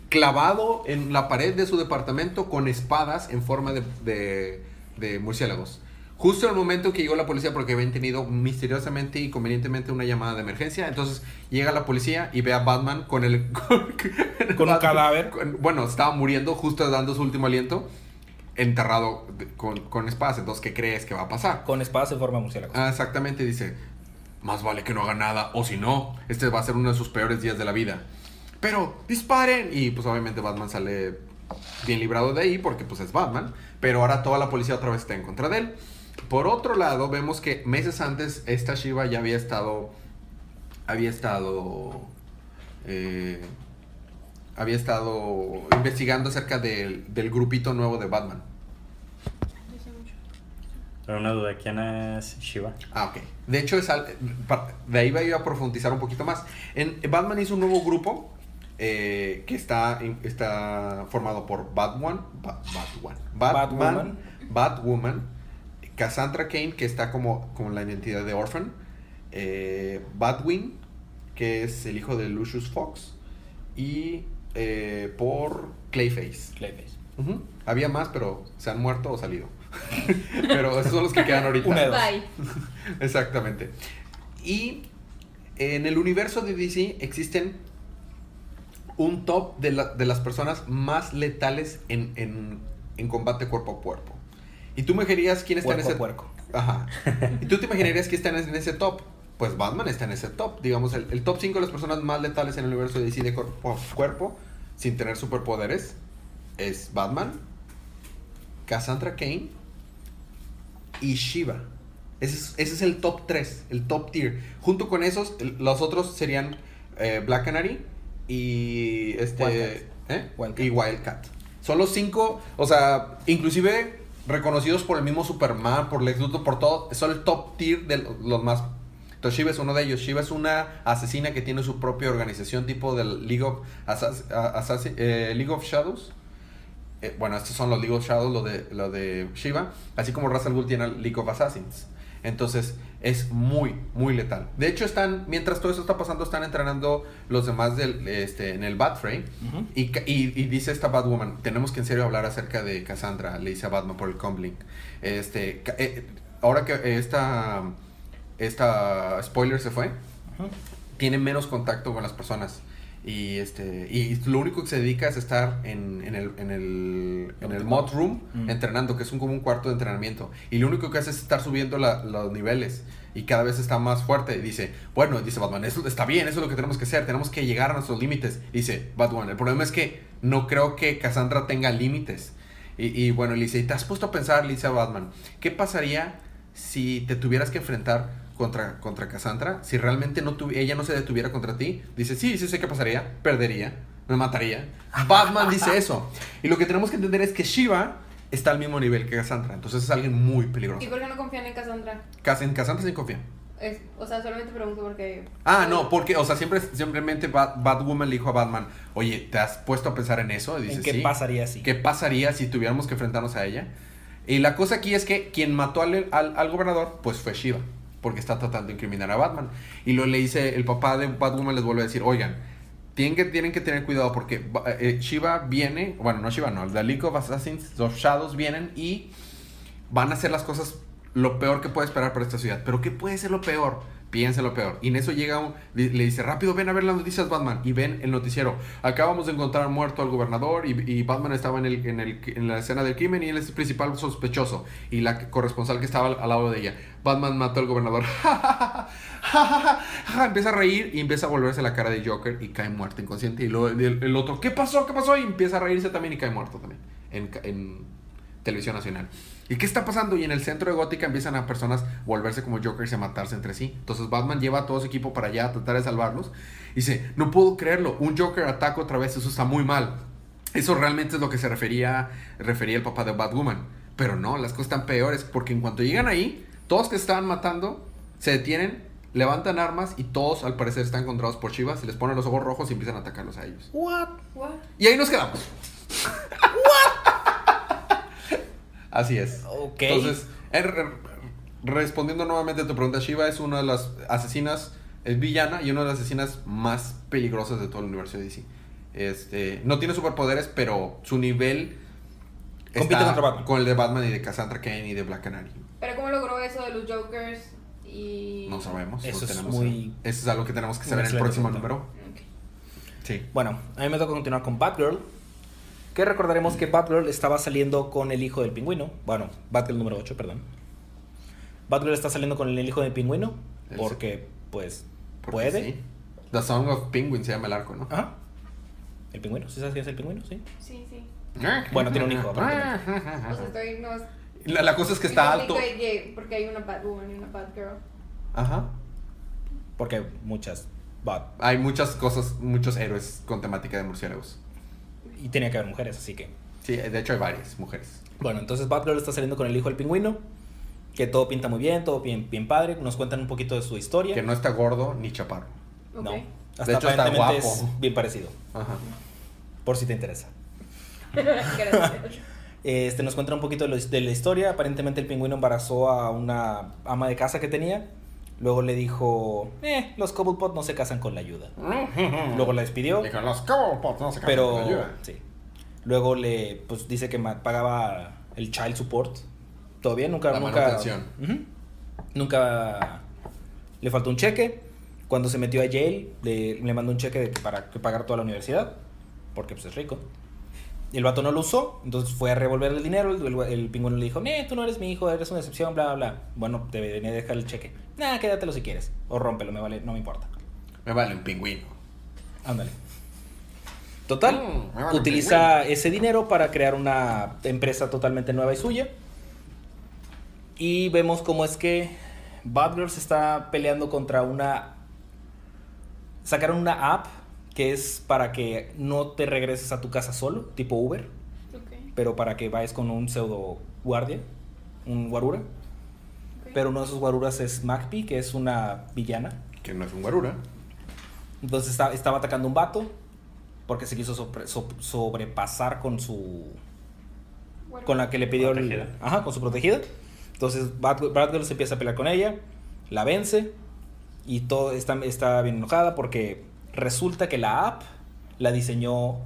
clavado en la pared de su departamento con espadas en forma de, de murciélagos. Justo en el momento que llegó la policía porque habían tenido misteriosamente y convenientemente una llamada de emergencia, entonces llega la policía y ve a Batman con el... Con, Con un cadáver. con- bueno, estaba muriendo justo dando su último aliento, enterrado con, con espadas. Entonces, ¿qué crees que va a pasar? Con espadas en forma murciélago. Ah, exactamente, dice, más vale que no haga nada, o si no, este va a ser uno de sus peores días de la vida. Pero, disparen. Y pues obviamente Batman sale bien librado de ahí porque pues es Batman. Pero ahora toda la policía otra vez está en contra de él. Por otro lado, vemos que meses antes esta Shiva ya había estado... Había estado... eh, había estado investigando acerca del, del grupito nuevo de Batman. Pero una duda, ¿quién es Shiva? Ah, ok. De hecho, es al- de ahí voy a profundizar un poquito más. En, Batman hizo un nuevo grupo eh, que está, está formado por Batman, Batman, Batwoman. Batwoman, Cassandra Kane, que está como, como la identidad de Orphan, eh, Batwing, que es el hijo de Lucius Fox, y eh, por Clayface. Clayface. Había más, pero se han muerto o salido. pero esos son los que quedan ahorita. Una. Bye. Exactamente. Y en el universo de DC existen un top de, la- de las personas más letales en, en- en combate cuerpo a cuerpo. Y tú me dirías quién está en Puerco ese puerco. Ajá. Y tú te imaginarías quién está en ese- top. Pues Batman está en ese top. Digamos, el, el top 5 de las personas más letales en el universo de DC de cuerpo cuerpo, sin tener superpoderes, es Batman, Cassandra Kane y Shiva. Ese es, ese es el top 3, el top tier. Junto con esos, el- los otros serían eh, Black Canary y este Wildcat. ¿eh? Wildcat. y Wildcat. Son los cinco, o sea, inclusive reconocidos por el mismo Superman, por Lex Luthor, por todo, son el top tier de lo- los más. Entonces Shiva es uno de ellos. Shiva es una asesina que tiene su propia organización tipo del League of, eh, League of Shadows. Eh, bueno, estos son los League of Shadows, lo de, lo de Shiva. Así como Ra's al Ghul tiene el League of Assassins. Entonces es muy, muy letal. De hecho, están, mientras todo eso está pasando, están entrenando los demás del, este, en el Batfray. Ujú. Y, y, y dice esta Batwoman, tenemos que en serio hablar acerca de Cassandra, le dice a Batman por el Comlink. Este, eh, ahora que esta esta spoiler se fue, tiene menos contacto con las personas. Y este y lo único que se dedica es estar en, en el, en el, en el mod room Mm. entrenando, que es un, como un cuarto de entrenamiento. Y lo único que hace es estar subiendo la- los niveles. Y cada vez está más fuerte. Y dice, bueno, dice Batman, eso está bien, eso es lo que tenemos que hacer. Tenemos que llegar a nuestros límites. Dice Batman, el problema es que no creo que Cassandra tenga límites. Y, y bueno, le dice, ¿y te has puesto a pensar, le dice a Batman, qué pasaría si te tuvieras que enfrentar contra, contra Cassandra? Si realmente no ella no se detuviera contra ti. Dice, sí, sí sé qué pasaría. Perdería. Me mataría. Batman dice eso. Y lo que tenemos que entender es que Shiva está al mismo nivel que Cassandra. Entonces es alguien muy peligroso. ¿Y por qué no confían en Cassandra? Cas- En Cassandra sí confía. Es- o sea, solamente pregunto porque... Ah, no, porque, o sea, siempre, simplemente Bat- Batwoman le dijo a Batman, oye, ¿te has puesto a pensar en eso? Y dice, ¿En qué "Sí". pasaría si? ¿Qué pasaría si tuviéramos que enfrentarnos a ella? Y la cosa aquí es que quien mató al, al, al gobernador, pues fue Shiva, porque está tratando de incriminar a Batman. Y lo le dice, el papá de Batwoman les vuelve a decir, oigan, tienen que, tienen que tener cuidado porque ba- eh, Shiva viene, bueno, no Shiva, no, la League of Assassins, los Shadows vienen y van a hacer las cosas lo peor que puede esperar para esta ciudad. Pero ¿qué puede ser lo peor? Piensa lo peor. Y en eso llega un, le dice, rápido, ven a ver las noticias, Batman. Y ven el noticiero. Acabamos de encontrar muerto al gobernador y, Batman estaba en, el, en, el, en la escena del crimen y él es el principal sospechoso. Y la corresponsal que estaba al, lado de ella. Batman mató al gobernador. empieza a reír y empieza a volverse la cara de Joker y cae muerto inconsciente. Y luego el, el otro, ¿qué pasó? ¿Qué pasó? Y empieza a reírse también y cae muerto también. En, en televisión nacional. ¿Y qué está pasando? Y en el centro de Gótica empiezan a personas volverse como Jokers y a matarse entre sí. Entonces Batman lleva a todo su equipo para allá a tratar de salvarlos. Y dice, no puedo creerlo, un Joker ataca otra vez, eso está muy mal. Eso realmente es lo que se refería, refería el papá de Batwoman. Pero no, las cosas están peores, porque en cuanto llegan ahí, todos que estaban matando se detienen, levantan armas y todos al parecer están encontrados por Chivas, se les ponen los ojos rojos y empiezan a atacarlos a ellos. What? What? Y ahí nos quedamos. Así es. Ok. Entonces, eh, re- respondiendo nuevamente a tu pregunta, Shiva es una de las asesinas, es villana y una de las asesinas más peligrosas de todo el universo de DC. Este, no tiene superpoderes, pero su nivel Compite está contra Batman. con el de Batman y de Cassandra Kane y de Black Canary. Pero ¿cómo logró eso de los Jokers y... No sabemos. Eso no es tenemos- muy- Eso es algo que tenemos que saber en el próximo punto. número. Sí. Bueno, a mí me toca continuar con Batgirl. Que recordaremos que Batgirl estaba saliendo con el hijo del pingüino. Bueno, Batgirl número 8, perdón. Batgirl está saliendo con el hijo del pingüino. Porque, pues, Porque puede. sí. The Song of Penguin se llama el arco, ¿no? Ajá. ¿El pingüino? ¿Sí sabes quién es el pingüino? Sí. Sí, sí. Bueno, tiene un hijo, sea, estoy... No, La, la cosa es que está alto. Porque hay- Porque hay una Batwoman y una Batgirl. Ajá. Porque muchas Bat. Hay muchas cosas, muchos héroes con temática de murciélagos. Y tenía que haber mujeres, así que. Sí, de hecho hay varias mujeres. Bueno, entonces Batgirl está saliendo con el hijo del pingüino. Que todo pinta muy bien, todo bien, bien padre. Nos cuentan un poquito de su historia. Que no está gordo ni chaparro. No. De hecho, está aparentemente guapo. es bien parecido. Ajá. Por si te interesa. Este, nos cuenta un poquito de, lo- de la historia. Aparentemente el pingüino embarazó a una ama de casa que tenía. Luego le dijo, eh, los Cobblepot no se casan con la ayuda. Luego la despidió. Dijeron, los Cobblepots no se casan Pero, con la ayuda". sí. Luego le, pues dice que pagaba el child support. Bien, nunca, La nunca. Nunca le faltó un cheque. Cuando se metió a Yale, le, le mandó un cheque de para que pagar toda la universidad. Porque pues es rico. El vato no lo usó, entonces fue a revolver el dinero. El, el, el pingüino le dijo: Nee, tú no eres mi hijo, eres una excepción, bla, bla, bla. Bueno, te venía a dejar el cheque. Nah, quédatelo si quieres. O rómpelo, me vale, no me importa. Me vale un pingüino. Ándale. Total, Mm, vale utiliza ese dinero para crear una empresa totalmente nueva y suya. Y vemos cómo es que Batgirl se está peleando contra una... Sacaron una app que es para que no te regreses a tu casa solo, tipo Uber, pero para que vayas con un pseudo guardia, un guarura. Pero uno de esos guaruras es Magpie, que es una villana. Que no es un guarura. Entonces está- estaba atacando un vato porque se quiso sobre- so- sobrepasar con su con la que le pidió el- ajá, con su protegida. Entonces Batgirl se empieza a pelear con ella, la vence y todo está, está bien enojada porque resulta que la app la diseñó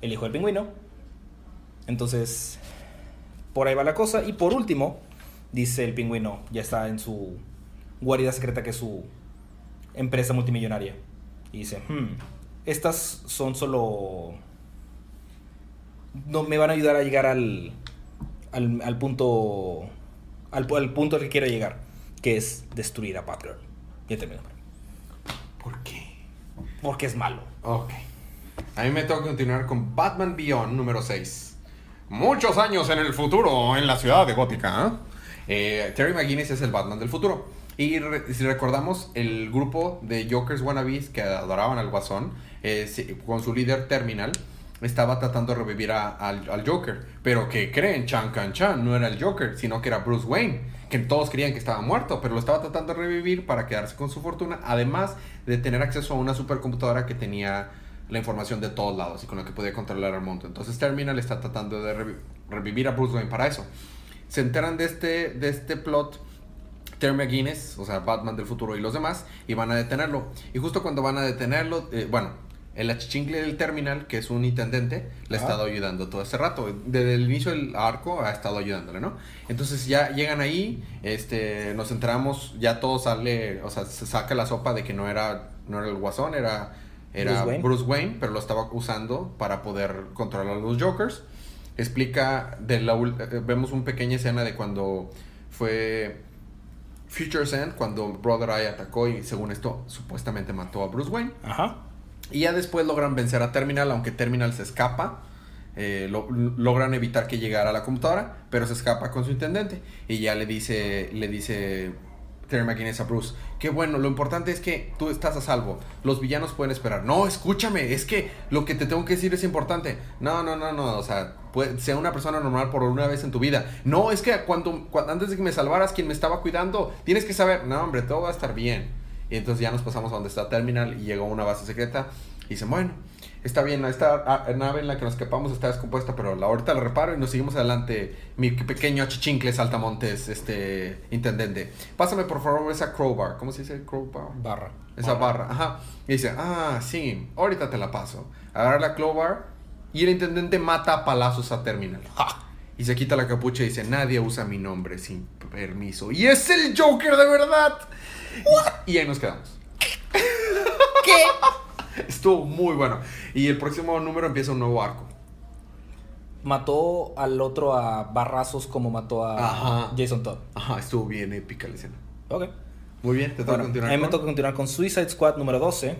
el hijo del pingüino. Entonces por ahí va la cosa y por último dice el pingüino ya está en su guarida secreta que es su empresa multimillonaria. Y dice, "Hmm, estas son solo... No me van a ayudar a llegar al, al, al punto... Al, al punto al que quiero llegar, que es destruir a Batgirl. Ya termino. ¿Por qué? Porque es malo. Ok. A mí me toca continuar con Batman Beyond número 6. Muchos años en el futuro en la ciudad de Gótica. ¿eh? Eh, Terry McGuinness es el Batman del futuro. Y si recordamos, el grupo de Jokers wannabes que adoraban al Guasón, eh, con su líder Terminal, estaba tratando de revivir al, al Joker. Pero que creen, Chan Can Chan no era el Joker, sino que era Bruce Wayne. Que todos creían que estaba muerto, pero lo estaba tratando de revivir para quedarse con su fortuna. Además de tener acceso a una supercomputadora que tenía la información de todos lados y con la que podía controlar el mundo. Entonces Terminal está tratando de revi- revivir a Bruce Wayne para eso. Se enteran de este, de este plot Terry McGuinness, o sea, Batman del futuro y los demás, y van a detenerlo. Y justo cuando van a detenerlo, eh, bueno, el achichincle del terminal, que es un intendente, le ha estado ayudando todo ese rato. Desde el inicio del arco ha estado ayudándole, ¿no? Entonces ya llegan ahí, este, nos enteramos, ya todo sale, o sea, se saca la sopa de que no era, no era el guasón, era, era Bruce Bruce Wayne. Pero lo estaba usando para poder controlar a los Jokers. Explica, de la, eh, vemos una pequeña escena de cuando fue Future's End, cuando Brother Eye atacó y según esto supuestamente mató a Bruce Wayne. Ajá. Y ya después logran vencer a Terminal, aunque Terminal se escapa. eh, lo- logran evitar que llegara a la computadora, pero se escapa con su intendente. Y ya le dice, le dice Terry McGuinness a Bruce, qué bueno, lo importante es que tú estás a salvo. Los villanos pueden esperar. No, escúchame, es que lo que te tengo que decir es importante. No, no, no, no, o sea, puede, sea una persona normal por una vez en tu vida. No, es que cuando, cuando antes de que me salvaras, quien me estaba cuidando, tienes que saber, no, hombre, todo va a estar bien. Y entonces ya nos pasamos a donde está Terminal y llegó una base secreta. Y dicen, bueno, está bien, esta ah, nave en la que nos escapamos está descompuesta, pero la, ahorita la reparo y nos seguimos adelante. Mi pequeño achichincle saltamontes, este, intendente. Pásame por favor esa crowbar. ¿Cómo se dice crowbar? Barra. Esa barra, ajá. Y dice, ah, sí, ahorita te la paso. Agarra la crowbar y el intendente mata a palazos a Terminal. Y se quita la capucha y dice, nadie usa mi nombre sin permiso. Y es el Joker de verdad. Y ahí nos quedamos. ¿Qué? Estuvo muy bueno. Y el próximo número empieza un nuevo arco. Mató al otro a barrazos como mató a Ajá. Jason Todd. Ajá, estuvo bien épica la escena. Ok. Muy bien, te toca Bueno, continuar. a mí me con- toca continuar con Suicide Squad número 12.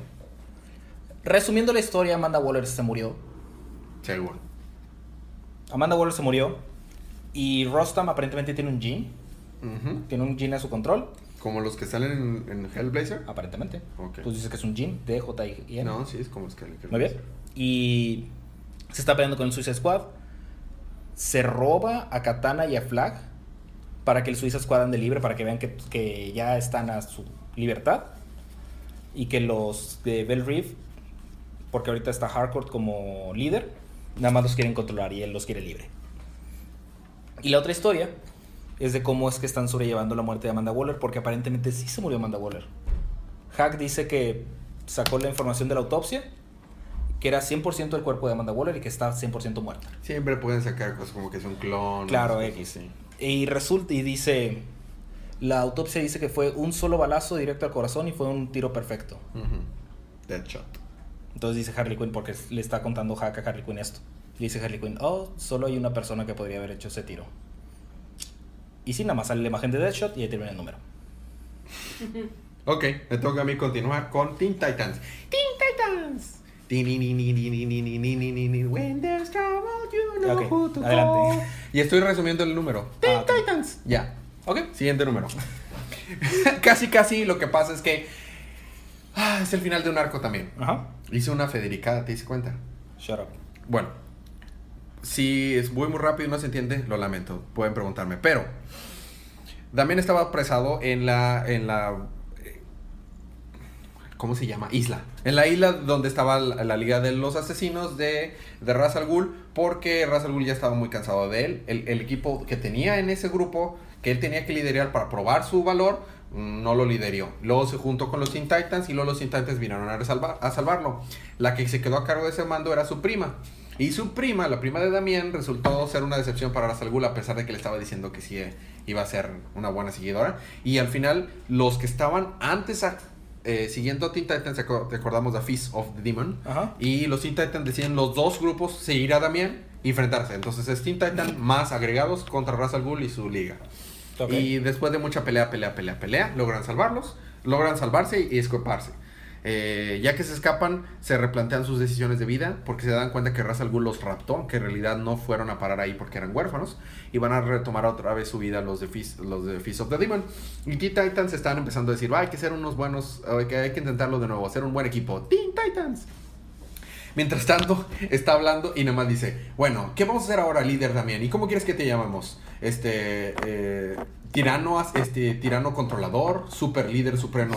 Resumiendo la historia, Amanda Waller se murió. Seguro. Amanda Waller se murió. Y Rostam aparentemente tiene un gene. Ujú. Tiene un gene a su control. Como los que salen en, en Hellblazer. Aparentemente. Ok. Tú dices que es un gene. D, J, N. No, sí, es como los que Muy bien. Y se está peleando con el Suicide Squad. Se roba a Katana y a Flag para que el Suicide Squad ande libre, para que vean que, que ya están a su libertad. Y que los de Bell Reef, porque ahorita está Hardcore como líder, nada más los quieren controlar y él los quiere libre. Y la otra historia es de cómo es que están sobrellevando la muerte de Amanda Waller, porque aparentemente sí se murió Amanda Waller. Hack dice que sacó la información de la autopsia, que era 100% del cuerpo de Amanda Waller y que está 100% muerta. Siempre pueden sacar cosas como que es un clon. Claro, X. así. Y resulta, y dice, la autopsia dice que fue un solo balazo directo al corazón y fue un tiro perfecto. Ujú. Deadshot. Entonces dice Harley Quinn, porque le está contando Hack a Harley Quinn esto. Dice Harley Quinn, oh, solo hay una persona que podría haber hecho ese tiro. Y sí, nada más sale la imagen de Deadshot y ahí termina el número. ok, me toca a mí continuar con Teen Titans. Teen Titans. When there's trouble, you know okay, who to call. Adelante. Y estoy resumiendo el número. Teen ah. Titans. Ya. Ok. Siguiente número. casi, casi lo que pasa es que ah, es el final de un arco también. Ajá. Hice una Federica, ¿te diste cuenta? Shut up. Bueno, si es muy muy rápido y no se entiende, lo lamento. Pueden preguntarme. Pero también estaba apresado en la en la eh, ¿cómo se llama? Isla. En la isla donde estaba la, liga de los asesinos de, de Ra's al Ghul, porque Ra's al Ghul ya estaba muy cansado de él. El, equipo que tenía en ese grupo, que él tenía que liderar para probar su valor, no lo lideró. Luego se juntó con los Teen Titans y luego los Teen Titans vinieron a, a salvarlo. La que se quedó a cargo de ese mando era su prima. Y su prima, la prima de Damián, resultó ser una decepción para Ra's al Ghul, a pesar de que le estaba diciendo que sí eh, iba a ser una buena seguidora. Y al final, los que estaban antes a- eh, siguiendo a Teen Titans, reco- recordamos de Feast of the Demon. Ajá. Y los Teen Titans deciden los dos grupos seguir a Damián y enfrentarse. Entonces es Teen Titan más agregados contra Ra's al Ghul y su liga. Y después de mucha pelea, pelea, pelea, pelea, logran salvarlos, logran salvarse y escaparse. Eh, ya que se escapan, se replantean sus decisiones de vida porque se dan cuenta que Ra's al los raptó, que en realidad no fueron a parar ahí porque eran huérfanos y van a retomar otra vez su vida los de Feast, los de of the Demon. Y Teen Titans están empezando a decir, "Va, hay que ser unos buenos, hay que, hay que intentarlo de nuevo, hacer un buen equipo. Teen Titans. Mientras tanto, está hablando y nada más dice, bueno, ¿qué vamos a hacer ahora, líder Damián? ¿Y cómo quieres que te llamamos? Este, eh, tirano, este, tirano controlador, super líder supremo,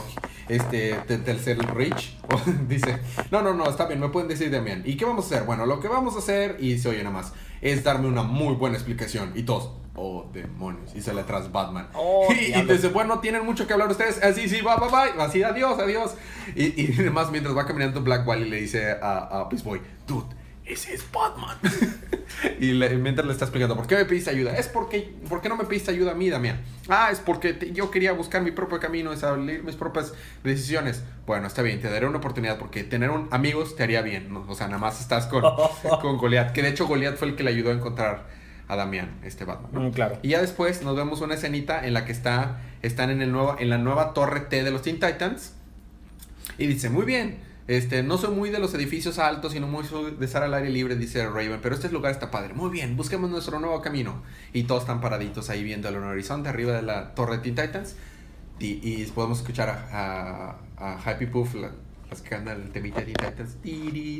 este, te- tercer rich. Dice, no, no, no, está bien, me pueden decir Damián. ¿Y qué vamos a hacer? Bueno, lo que vamos a hacer, y se oye nada más, es darme una muy buena explicación. Y todos, oh, demonios, y sale atrás Batman. Oh, y, y diablos. dice, bueno, tienen mucho que hablar ustedes. Así, sí, va, va, va. Así, adiós, adiós. Y, y además, mientras va caminando Black Wally, le dice a, a Beast Boy, dude, ese es Batman. y le- mientras le está explicando, ¿por qué me pediste ayuda? Es porque, ¿por qué no me pediste ayuda a mí, Damián? Ah, es porque te- yo quería buscar mi propio camino, establecer mis propias decisiones. Bueno, está bien, te daré una oportunidad porque tener un, amigos te haría bien. ¿no? O sea, nada más estás con, con Goliath. Que de hecho, Goliath fue el que le ayudó a encontrar a Damián, este Batman. ¿no? Mm, claro. Y ya después nos vemos una escenita en la que está, están en, el nuevo, en la nueva torre T de los Teen Titans. Y dice, muy bien, este, no soy muy de los edificios altos, sino muy de estar al aire libre, dice Raven, pero este lugar está padre. Muy bien, busquemos nuestro nuevo camino. Y todos están paraditos ahí viendo el horizonte arriba de la torre de Teen Titans. Y, y podemos escuchar a, a, a Happy Puff, la- las que cantan el temita de Teen Titans.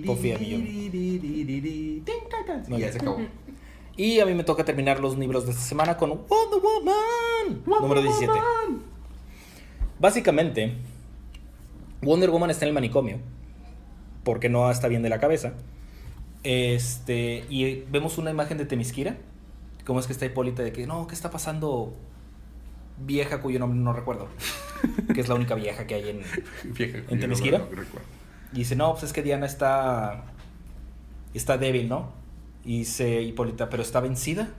Puffy a millón. Teen Titans. Y ya se acabó. Y a mí me toca terminar los libros de esta semana con Wonder Woman, número 17. Básicamente, Wonder Woman está en el manicomio porque no está bien de la cabeza. Este, y vemos una imagen de Temisquira. ¿Cómo es que está Hipólita de que no, qué está pasando? Vieja cuyo nombre no recuerdo. que es la única vieja que hay en, Vieja, ¿En yo Temisquira? no. Y dice, no, pues es que Diana está. Está débil, ¿no? Y dice Hipólita, pero está vencida.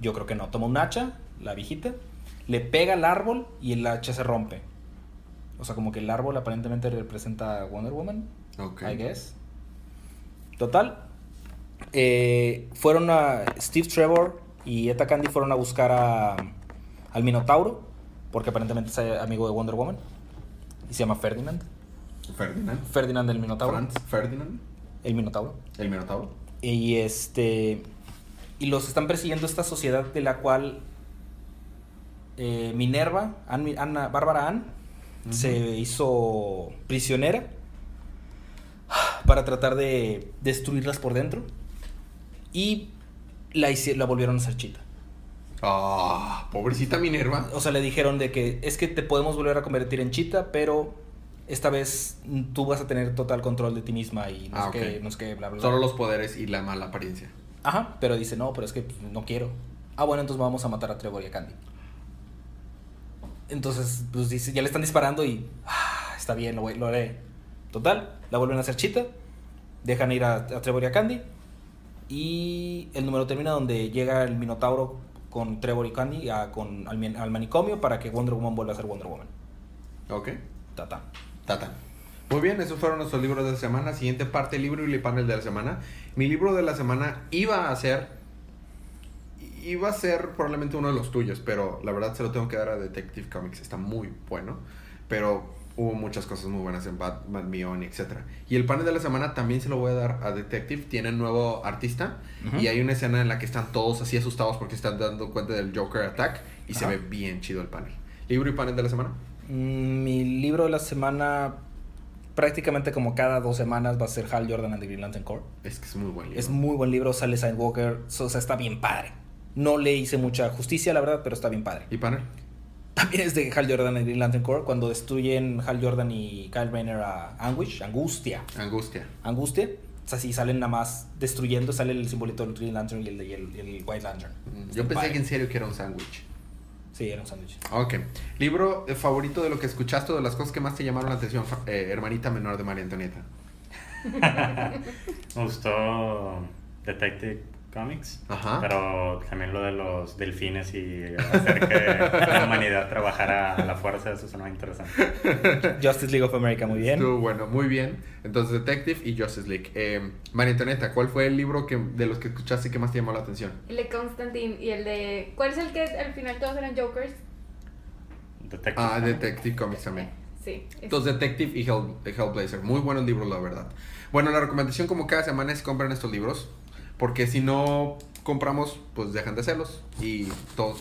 Yo creo que no. Toma un hacha, la viejita, le pega al árbol y el hacha se rompe. O sea, como que el árbol aparentemente representa a Wonder Woman, Ok. I guess. Total. eh, fueron a. Steve Trevor y Eta Candy fueron a buscar a, al Minotauro, porque aparentemente es amigo de Wonder Woman. Y se llama Ferdinand. Ferdinand. Ferdinand del Minotauro. Franz Ferdinand. El Minotauro. El Minotauro. Y este. Y los están persiguiendo esta sociedad de la cual eh, Minerva, Ann- Ana, Bárbara Ann, se hizo prisionera para tratar de destruirlas por dentro. Y la, la volvieron a hacer chita. Ah, pobrecita Minerva. O sea, le dijeron de que es que te podemos volver a convertir en chita, pero esta vez tú vas a tener total control de ti misma y no Ah, sé qué, ok. no sé qué, bla, bla. Solo los poderes y la mala apariencia. Ajá, pero dice, no, pero es que no quiero. Ah, bueno, entonces vamos a matar a Trevor y a Candy. Entonces, pues dice, ya le están disparando y ah, está bien, lo, lo haré. Total, la vuelven a hacer chita, dejan ir a, a Trevor y a Candy. Y el número termina donde llega el Minotauro con Trevor y Candy a- con, al manicomio para que Wonder Woman vuelva a ser Wonder Woman. Ok. Tata. Tata. Muy bien, esos fueron nuestros libros de la semana. Siguiente parte, libro y panel de la semana. Mi libro de la semana iba a ser. Iba a ser probablemente uno de los tuyos, pero la verdad se lo tengo que dar a Detective Comics. Está muy bueno. Pero hubo muchas cosas muy buenas en Batman Beyond, etc. Y el panel de la semana también se lo voy a dar a Detective. Tiene nuevo artista. Y hay una escena en la que están todos así asustados porque están dando cuenta del Joker Attack. Y se ve bien chido el panel. ¿Libro y panel de la semana? Mm, Mi libro de la semana, prácticamente como cada dos semanas, va a ser Hal Jordan and the Green Lantern Corps. Es que es muy buen libro. Es muy buen libro, sale Sidewalker, o sea, está bien padre. No le hice mucha justicia, la verdad, pero está bien padre. ¿Y panel? También es de Hal Jordan the Green Lantern Corps, cuando destruyen Hal Jordan y Kyle Rayner a Anguish, Angustia. Angustia. Angustia. O sea, sí salen nada más destruyendo, sale el simbolito del Green Lantern y el, y el, y el White Lantern. Mm, Yo pensé que en serio que era un sándwich. Sí, era un sándwich. Ok. Libro eh, favorito de lo que escuchaste o de las cosas que más te llamaron la atención, eh, hermanita menor de María Antonieta. Me gustó Detective Comics. Ajá. Pero también lo de los delfines y hacer que la humanidad trabajara a la fuerza, eso suena interesante. Justice League of America, muy bien. Estuvo bueno, muy bien. Entonces, Detective y Justice League. Eh, María Antonieta, ¿cuál fue el libro que, de los que escuchaste que más te llamó la atención? El de Constantine y el de. ¿Cuál es el que al final todos eran Jokers? Detective Ah, Comics. Detective Comics también. Sí. es- Entonces, Detective y Hell, Hellblazer. Muy buenos libros, la verdad. Bueno, la recomendación como cada semana es compren estos libros. Porque si no compramos, pues dejan de hacerlos. Y todos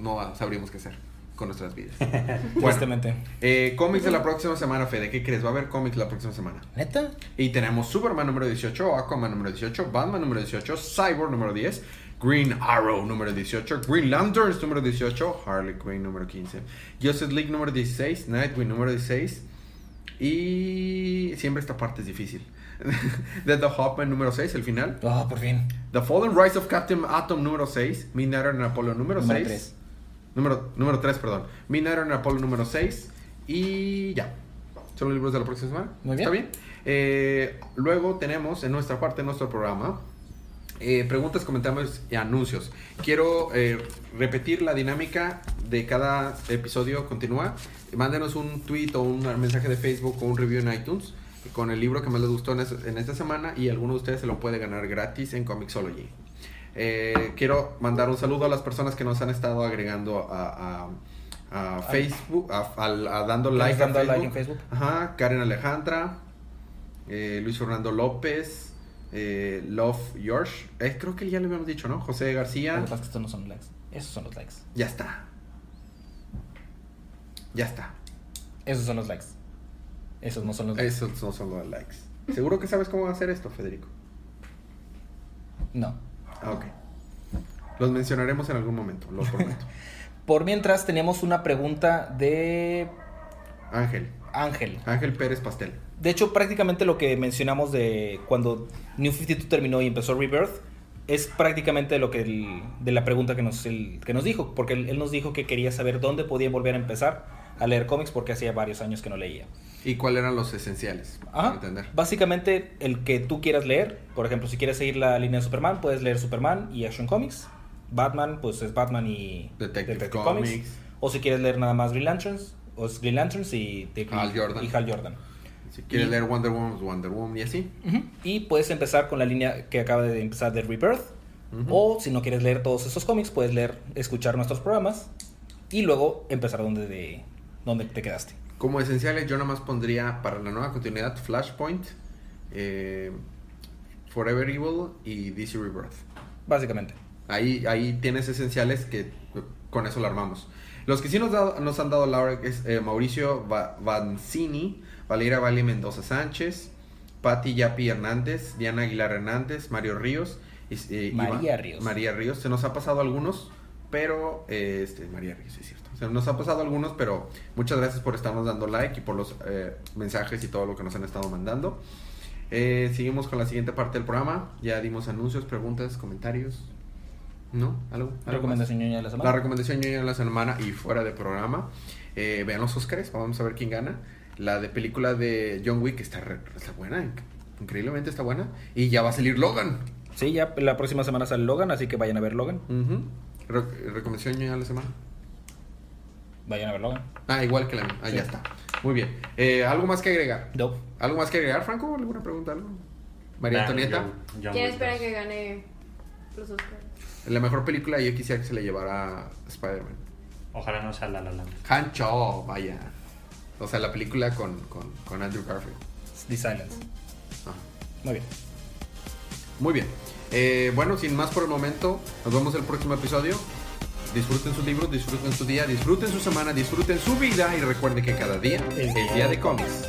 no sabríamos qué hacer con nuestras vidas. bueno, Tristemente. eh, cómics de la próxima semana, Fede. ¿Qué crees? Va a haber cómics la próxima semana. ¿Neta? Y tenemos Superman número 18, Aquaman número 18, Batman número 18, Cyborg número 10, Green Arrow número 18, Green Lanterns número 18, Harley Quinn número 15, Justice League número 16, Nightwing número 16 y siempre esta parte es difícil. The The Hopman número 6, el final. Oh, por fin. The Fallen Rise of Captain Atom número 6, Midnight in Apollo número, Número 6. tres. Número, número 3, perdón. Midnight in Apollo número 6 y ya. Son los libros de la próxima semana. Muy bien. ¿Está bien? Eh, luego tenemos en nuestra parte de nuestro programa eh, preguntas, comentarios y anuncios. Quiero eh, repetir la dinámica de cada episodio. Continúa. Mándenos un tweet o un mensaje de Facebook o un review en iTunes con el libro que más les gustó en, es- en esta semana y alguno de ustedes se lo puede ganar gratis en Comixology. Eh, quiero mandar un saludo a las personas que nos han estado agregando a, a- a Facebook, a, a dando like, nos a dan like en Facebook. Ajá, Karen Alejandra, eh, Luis Fernando López, eh, Love eh, creo que ya le habíamos dicho, ¿no? José Lo García, es que estos no son likes. Esos son los likes. ya está. Ya está. Esos son los likes. Esos no son los likes. Esos no son los likes. ¿Seguro que sabes cómo hacer esto, Federico? No. Ah, ok. Los mencionaremos en algún momento, lo prometo. Por mientras, tenemos una pregunta de Ángel. Ángel. Ángel Pérez Pastel. De hecho, prácticamente lo que mencionamos de cuando New 52 terminó y empezó Rebirth es prácticamente lo que el- de la pregunta que nos, el- que nos dijo, porque él, él nos dijo que quería saber dónde podía volver a empezar a leer cómics porque hacía varios años que no leía. ¿Y cuáles eran los esenciales? Para entender. Básicamente, el que tú quieras leer, por ejemplo, si quieres seguir la línea de Superman, puedes leer Superman y Action Comics. Batman, pues es Batman y Detective Comics. O si quieres leer nada más Green Lanterns, o es Green Lanterns y, Hal Jordan. y Hal Jordan. Si quieres Y- leer Wonder Woman, pues Wonder Woman y así. Y puedes empezar con la línea que acaba de empezar de Rebirth. O si no quieres leer todos esos cómics, puedes leer, escuchar nuestros programas y luego empezar donde, de, donde te quedaste. Como esenciales, yo nada más pondría para la nueva continuidad Flashpoint, eh, Forever Evil y DC Rebirth. Básicamente. Ahí, ahí tienes esenciales que con eso lo armamos. Los que sí nos, da- nos han dado la hora es eh, Mauricio Va- Vanzini, Valeria Valle Mendoza Sánchez, Patti Yapi Hernández, Diana Aguilar Hernández, Mario Ríos. eh, María Iván- Ríos. María Ríos. Se nos ha pasado algunos, pero... eh, este, María Ríos, es cierto. Se nos ha pasado algunos, pero muchas gracias por estarnos dando like y por los eh, mensajes y todo lo que nos han estado mandando. Eh, seguimos con la siguiente parte del programa. Ya dimos anuncios, preguntas, comentarios. ¿No? ¿Algo? ¿Algo Recomendación ñoña de la semana. La recomendación ñoña de la semana y fuera de programa. Eh, vean los Oscars, vamos a ver quién gana. La de película de John Wick está, re- está buena, inc- increíblemente está buena. Y ya va a salir Logan. Sí, ya la próxima semana sale Logan, así que vayan a ver Logan. Re- recomendación ñoña de la semana. Vayan a ver Logan. Ah, igual que la Ah, Sí. ya está. Muy bien. Eh, ¿Algo más que agregar? No. ¿Algo más que agregar, Franco? ¿Alguna pregunta? ¿Algo? María Nah, Antonieta. yo- ¿Quién espera 2. que gane los Oscars? La mejor película yo quisiera que se le llevara a Spider-Man. Ojalá no sea La La Land. Hancho, vaya. O sea, la película con, con, con Andrew Garfield. The Silence. Ajá. Muy bien. Muy bien. Eh, bueno, sin más por el momento, nos vemos el próximo episodio. Disfruten sus libros, disfruten su día, disfruten su semana, disfruten su vida y recuerden que cada día Es es día de cómics.